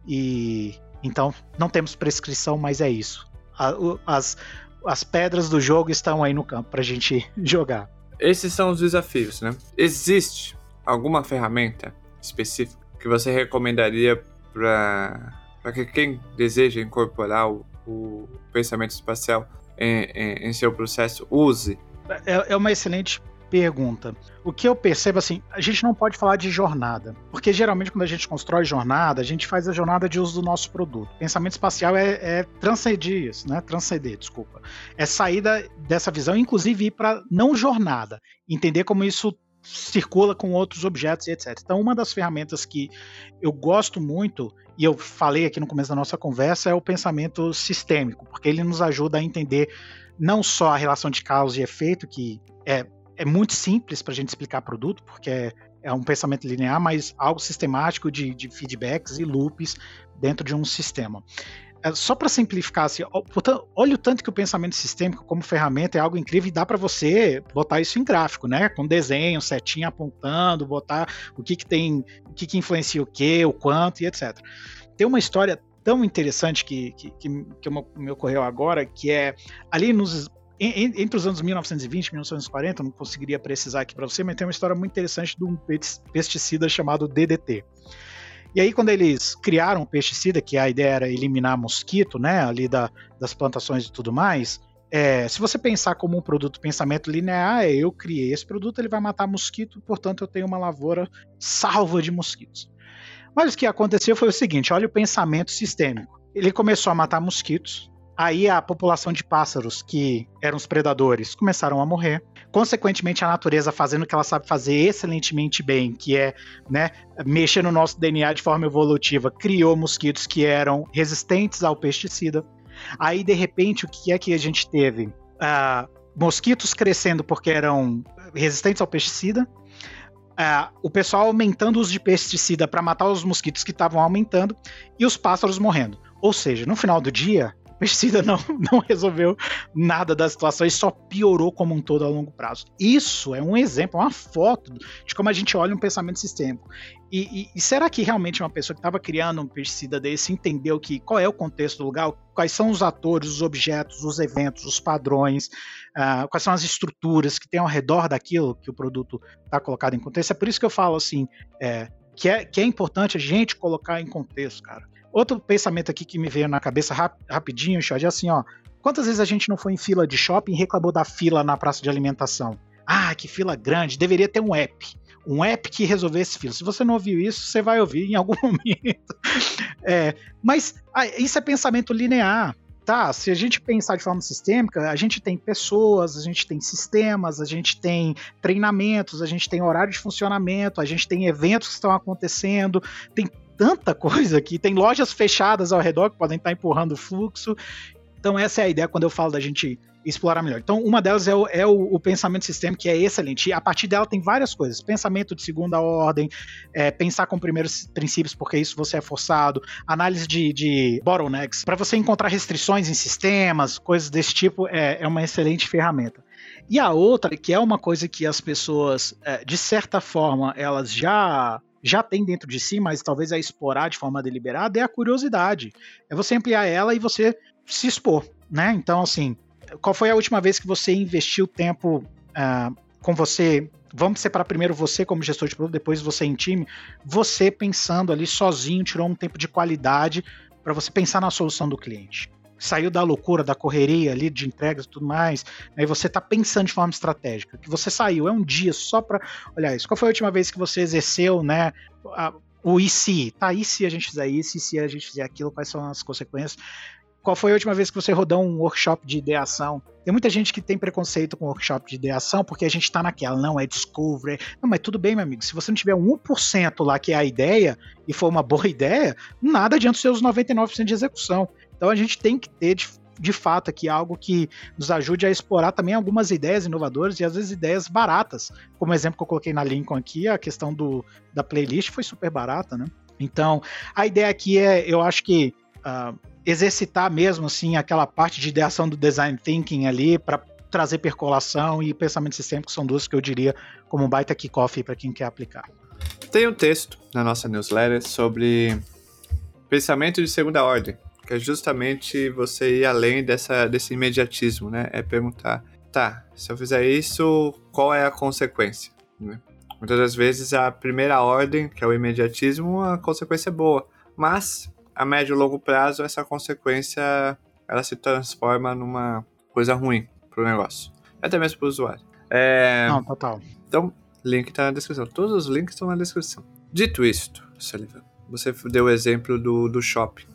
e então não temos prescrição, mas é isso. As, as pedras do jogo estão aí no campo para a gente [LAUGHS] jogar. Esses são os desafios, né? Existe alguma ferramenta específico que você recomendaria para que quem deseja incorporar o, o pensamento espacial em, em, em, seu processo use? É, é uma excelente pergunta. O que eu percebo assim, a gente não pode falar de jornada, porque geralmente quando a gente constrói jornada, a gente faz a jornada de uso do nosso produto. Pensamento espacial é, é transcender isso, né? Transcender, desculpa. É sair da, dessa visão, inclusive ir para não jornada, entender como isso circula com outros objetos e etc. Então, uma das ferramentas que eu gosto muito, e eu falei aqui no começo da nossa conversa, é o pensamento sistêmico, porque ele nos ajuda a entender não só a relação de causa e efeito, que é, é muito simples para a gente explicar produto, porque é, é um pensamento linear, mas algo sistemático de, de feedbacks e loops dentro de um sistema. É, só para simplificar, assim, olha o tanto que o pensamento sistêmico como ferramenta é algo incrível e dá para você botar isso em gráfico, né? Com desenho, setinha apontando, botar o que, que tem, o que, que influencia o que, o quanto e etc. Tem uma história tão interessante que, que, que, que me ocorreu agora, que é ali nos entre os anos 1920 e 1940, não conseguiria precisar aqui para você, mas tem uma história muito interessante de um pesticida chamado DDT. E aí, quando eles criaram o pesticida, que a ideia era eliminar mosquito, né, ali da, das plantações e tudo mais, é, se você pensar como um produto pensamento linear, é, eu criei esse produto, ele vai matar mosquito, portanto eu tenho uma lavoura salva de mosquitos. Mas o que aconteceu foi o seguinte: olha o pensamento sistêmico. Ele começou a matar mosquitos, aí a população de pássaros, que eram os predadores, começaram a morrer. Consequentemente, a natureza fazendo o que ela sabe fazer excelentemente bem, que é né, mexer no nosso DNA de forma evolutiva, criou mosquitos que eram resistentes ao pesticida. Aí, de repente, o que é que a gente teve? Uh, mosquitos crescendo porque eram resistentes ao pesticida, Uh, o pessoal aumentando o uso de pesticida para matar os mosquitos que estavam aumentando e os pássaros morrendo. Ou seja, no final do dia, pesticida não, [LAUGHS] não resolveu nada da situação e só piorou como um todo a longo prazo. Isso é um exemplo, uma foto de como a gente olha um pensamento sistêmico. E, e, e será que realmente uma pessoa que estava criando um pesticida desse entendeu que qual é o contexto do lugar, quais são os atores, os objetos, os eventos, os padrões, uh, quais são as estruturas que tem ao redor daquilo que o produto está colocado em contexto? É por isso que eu falo assim, é, que, é, que é importante a gente colocar em contexto, cara. Outro pensamento aqui que me veio na cabeça rap, rapidinho, Xad, é assim, ó. Quantas vezes a gente não foi em fila de shopping e reclamou da fila na praça de alimentação? Ah, que fila grande, deveria ter um app. Um app que resolvesse fila. Se você não ouviu isso, você vai ouvir em algum [LAUGHS] momento. É, mas ah, isso é pensamento linear. Tá, se a gente pensar de forma sistêmica, a gente tem pessoas, a gente tem sistemas, a gente tem treinamentos, a gente tem horário de funcionamento, a gente tem eventos que estão acontecendo, tem tanta coisa aqui. Tem lojas fechadas ao redor que podem estar empurrando o fluxo. Então, essa é a ideia quando eu falo da gente explorar melhor. Então, uma delas é o, é o, o pensamento sistêmico, que é excelente. E a partir dela tem várias coisas. Pensamento de segunda ordem, é, pensar com primeiros princípios, porque isso você é forçado, análise de, de bottlenecks, para você encontrar restrições em sistemas, coisas desse tipo, é, é uma excelente ferramenta. E a outra, que é uma coisa que as pessoas, é, de certa forma, elas já já tem dentro de si, mas talvez a explorar de forma deliberada, é a curiosidade. É você ampliar ela e você se expor, né? Então, assim, qual foi a última vez que você investiu tempo uh, com você? Vamos separar primeiro você como gestor de produto, depois você em time. Você pensando ali sozinho, tirou um tempo de qualidade para você pensar na solução do cliente saiu da loucura, da correria ali de entregas e tudo mais, aí você está pensando de forma estratégica, que você saiu, é um dia só para olhar isso. Qual foi a última vez que você exerceu, né, a, o e se? Tá, e se a gente fizer isso, e se a gente fizer aquilo, quais são as consequências? Qual foi a última vez que você rodou um workshop de ideação? Tem muita gente que tem preconceito com workshop de ideação porque a gente está naquela, não, é discovery. Não, mas tudo bem, meu amigo. Se você não tiver 1% lá que é a ideia e for uma boa [LAUGHS] ideia, nada adianta os seus 99% de execução. Então a gente tem que ter de, de fato aqui algo que nos ajude a explorar também algumas ideias inovadoras e às vezes ideias baratas. Como exemplo que eu coloquei na Lincoln aqui, a questão do, da playlist foi super barata, né? Então, a ideia aqui é, eu acho que uh, exercitar mesmo assim aquela parte de ideação do design thinking ali para trazer percolação e pensamento sistêmico são duas que eu diria como um baita kickoff para quem quer aplicar. Tem um texto na nossa newsletter sobre pensamento de segunda ordem, que é justamente você ir além dessa, desse imediatismo, né? É perguntar, tá, se eu fizer isso, qual é a consequência? Né? Muitas das vezes a primeira ordem, que é o imediatismo, a consequência é boa, mas a médio e longo prazo essa consequência ela se transforma numa coisa ruim para o negócio, até mesmo para o usuário. É... Não, total. Então, link está na descrição. Todos os links estão na descrição. Dito isto, Sullivan, você deu o exemplo do, do shopping?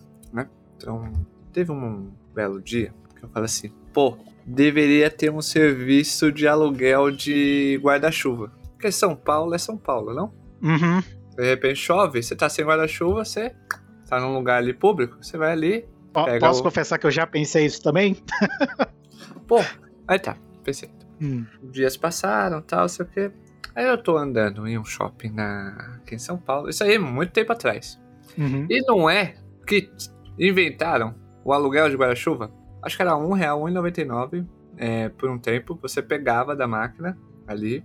Então, teve um belo dia que eu falei assim: pô, deveria ter um serviço de aluguel de guarda-chuva. Porque São Paulo é São Paulo, não? Uhum. De repente chove, você tá sem guarda-chuva, você tá num lugar ali público, você vai ali. posso o... confessar que eu já pensei isso também? [LAUGHS] pô, aí tá, pensei. Hum. Dias passaram, tal, sei o quê. Aí eu tô andando em um shopping na... aqui em São Paulo. Isso aí é muito tempo atrás. Uhum. E não é que inventaram o aluguel de guarda-chuva? Acho que era R$ 1,00, é, por um tempo. Você pegava da máquina ali.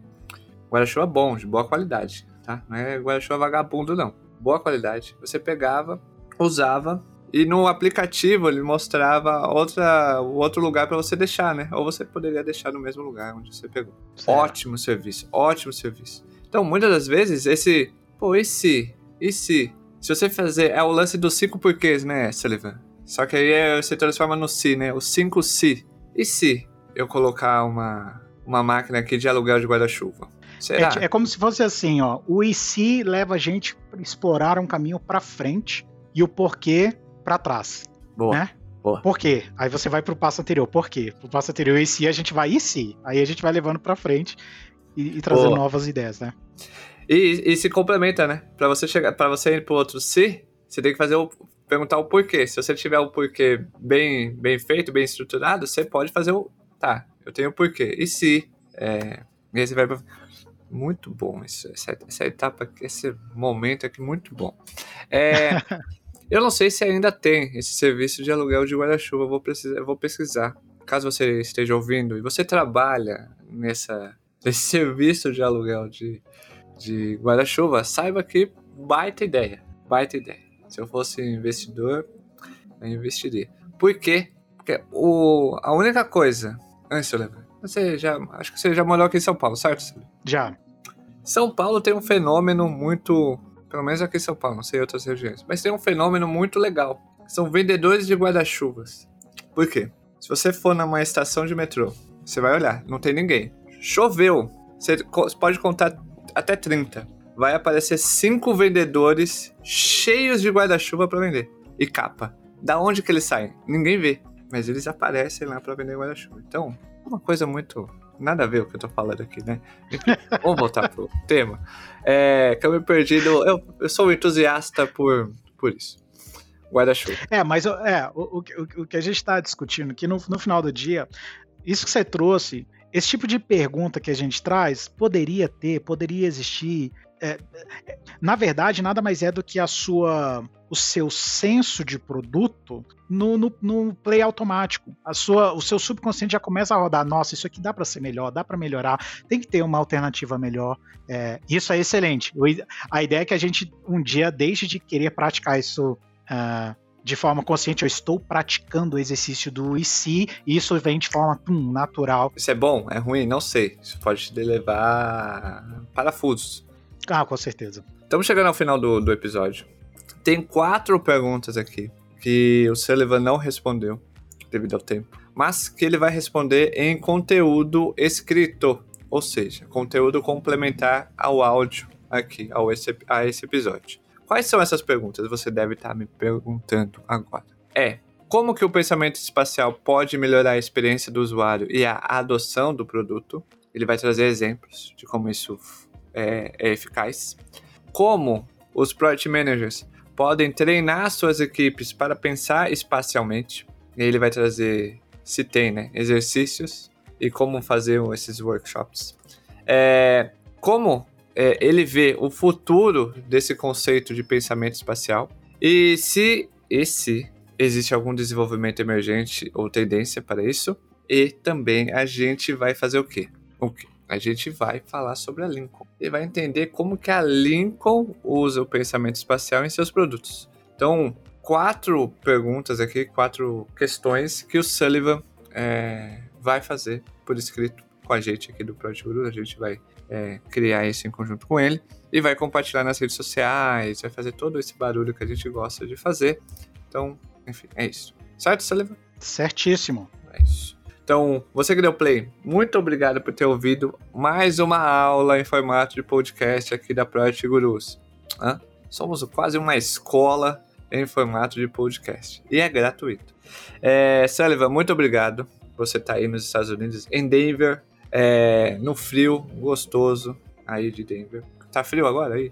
Guarda-chuva bom, de boa qualidade, tá? Não é guarda-chuva vagabundo, não. Boa qualidade. Você pegava, usava e no aplicativo ele mostrava outra, outro lugar para você deixar, né? Ou você poderia deixar no mesmo lugar onde você pegou. Certo. Ótimo serviço, ótimo serviço. Então, muitas das vezes, esse. Pô, e se? E se? Se você fazer. É o lance dos cinco porquês, né, Sullivan? Só que aí é- você transforma no se, né? Os cinco se. E se eu colocar uma, uma máquina aqui de aluguel de guarda-chuva? Será? É, é como se fosse assim, ó. O IC leva a gente para explorar um caminho para frente e o porquê para trás. Boa. né? Boa. Por quê? Aí você vai pro passo anterior. Por quê? Pro passo anterior e se a gente vai e se. Aí a gente vai levando para frente e, e trazendo novas ideias, né? E, e se complementa, né? Pra você chegar, para você ir pro outro se, você tem que fazer o perguntar o porquê. Se você tiver o porquê bem, bem feito, bem estruturado, você pode fazer o tá. Eu tenho o porquê. E se é, e você vai pra- muito bom isso, essa, essa etapa, aqui, esse momento aqui muito bom. É, [LAUGHS] eu não sei se ainda tem esse serviço de aluguel de guarda-chuva. Eu vou precisar, vou pesquisar. Caso você esteja ouvindo e você trabalha nessa nesse serviço de aluguel de de guarda-chuva, saiba que baita ideia. Baita ideia. Se eu fosse investidor, eu investiria. Por quê? Porque o, a única coisa. Antes, eu lembro. Você já. Acho que você já morou aqui em São Paulo, certo? Já. São Paulo tem um fenômeno muito. Pelo menos aqui em São Paulo, não sei em outras regiões. Mas tem um fenômeno muito legal. São vendedores de guarda-chuvas. Por quê? Se você for numa estação de metrô, você vai olhar, não tem ninguém. Choveu. Você pode contar até 30. Vai aparecer cinco vendedores cheios de guarda-chuva para vender. E capa. Da onde que eles saem? Ninguém vê. Mas eles aparecem lá para vender guarda-chuva. Então, uma coisa muito. Nada a ver o que eu tô falando aqui, né? Enfim, [LAUGHS] vamos voltar pro tema. É, que eu me perdi. do- eu, eu sou um entusiasta por, por isso. Guarda-chuva. É, mas é, o, o, que- o que a gente está discutindo aqui no, no final do dia, isso que você trouxe, esse tipo de pergunta que a gente traz, poderia ter, poderia existir. é, é, na verdade, nada mais é do que a sua, o seu senso de produto no, no, no play automático. A sua, o seu subconsciente já começa a rodar. Nossa, isso aqui dá para ser melhor, dá para melhorar. Tem que ter uma alternativa melhor. É, isso é excelente. A ideia é que a gente um dia deixe de querer praticar isso ah, de forma consciente, eu estou praticando o exercício do e se, e isso vem de forma pum, natural. Isso é bom? É ruim? Não sei. Isso pode te levar parafusos. Ah, com certeza. Estamos chegando ao final do, do episódio. Tem quatro perguntas aqui que o Sullivan não respondeu devido ao tempo, mas que ele vai responder em conteúdo escrito, ou seja, conteúdo complementar ao áudio aqui, ao esse, a esse episódio. Quais são essas perguntas? Você deve estar me perguntando agora. É, como que o pensamento espacial pode melhorar a experiência do usuário e a adoção do produto? Ele vai trazer exemplos de como isso é, é eficaz. Como os Product Managers podem treinar suas equipes para pensar espacialmente. Ele vai trazer, se tem, né, exercícios e como fazer esses workshops. É, como é, ele vê o futuro desse conceito de pensamento espacial e se esse existe algum desenvolvimento emergente ou tendência para isso. E também a gente vai fazer o quê? O quê? A gente vai falar sobre a Lincoln e vai entender como que a Lincoln usa o pensamento espacial em seus produtos. Então, quatro perguntas aqui, quatro questões que o Sullivan é, vai fazer por escrito com a gente aqui do Project Guru. A gente vai é, criar isso em conjunto com ele e vai compartilhar nas redes sociais, vai fazer todo esse barulho que a gente gosta de fazer. Então, enfim, é isso. Certo, Sullivan? Certíssimo. É isso. Então, você que deu play, muito obrigado por ter ouvido mais uma aula em formato de podcast aqui da Project Gurus. Hã? Somos quase uma escola em formato de podcast. E é gratuito. É, Sullivan, muito obrigado. Você está aí nos Estados Unidos, em Denver, é, no frio, gostoso aí de Denver. Tá frio agora aí?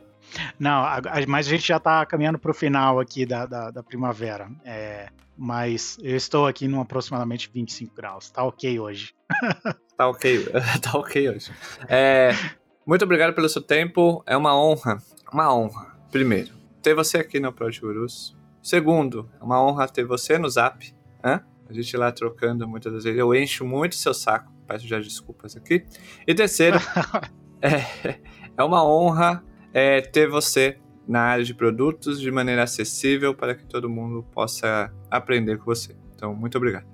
Não, mas a gente já está caminhando para o final aqui da, da, da primavera. É, mas eu estou aqui em aproximadamente 25 graus. Tá ok hoje. [LAUGHS] Tá ok, [LAUGHS] tá ok hoje. É, Muito obrigado pelo seu tempo. É uma honra, uma honra. Primeiro, ter você aqui no Project Gurus. Segundo, é uma honra ter você no Zap. Hã? A gente lá trocando muitas vezes. Eu encho muito seu saco. Peço já desculpas aqui. E terceiro, [LAUGHS] é, é uma honra é, ter você na área de produtos de maneira acessível para que todo mundo possa aprender com você. Então, muito obrigado.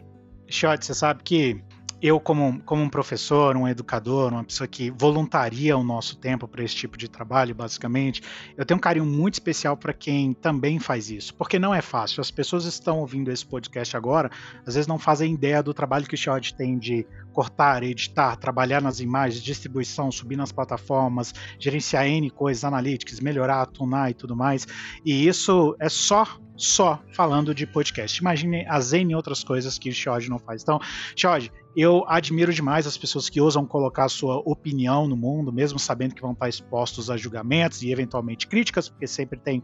Shot, você sabe que eu, como, como um professor, um educador, uma pessoa que voluntaria o nosso tempo para esse tipo de trabalho, basicamente, eu tenho um carinho muito especial para quem também faz isso, porque não é fácil. As pessoas estão ouvindo esse podcast agora, às vezes não fazem ideia do trabalho que o Shod tem de cortar, editar, trabalhar nas imagens, distribuição, subir nas plataformas, gerenciar N coisas, analytics, melhorar, tunar e tudo mais. E isso é só só falando de podcast. Imagine as N outras coisas que o Shod não faz. Então, Shod, eu admiro demais as pessoas que ousam colocar sua opinião no mundo, mesmo sabendo que vão estar expostos a julgamentos e eventualmente críticas, porque sempre tem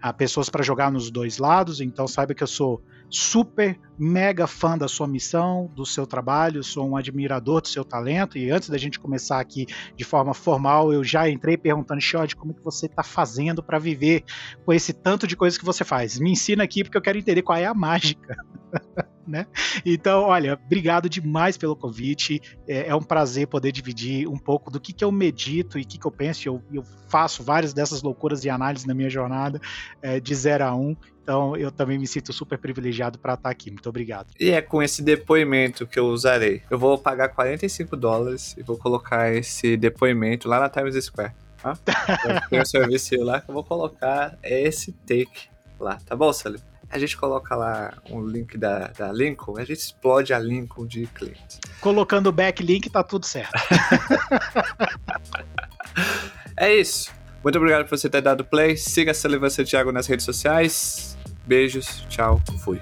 ah, pessoas para jogar nos dois lados. Então, saiba que eu sou super mega fã da sua missão, do seu trabalho, sou um admirador do seu talento e antes da gente começar aqui de forma formal, eu já entrei perguntando, Shod, como é que você está fazendo para viver com esse tanto de coisas que você faz? Me ensina aqui porque eu quero entender qual é a mágica. [LAUGHS] né? Então, olha, obrigado demais pelo convite. É, é, um prazer poder dividir um pouco do que, que eu medito e o que, que eu penso. Eu, eu faço várias dessas loucuras de análise na minha jornada é, de 0 a 1. Um. Então, eu também me sinto super privilegiado para estar aqui. Muito obrigado. E é com esse depoimento que eu usarei. Eu vou pagar 45 dólares e vou colocar esse depoimento lá na Times Square. Tá? Tem um serviço lá que eu vou colocar esse take lá, tá bom, Salim? a gente coloca lá um link da, da Lincoln, a gente explode a Lincoln de clientes. Colocando o backlink, tá tudo certo. [LAUGHS] é isso. Muito obrigado por você ter dado play. Siga a Sullivan Santiago nas redes sociais. Beijos, tchau, fui.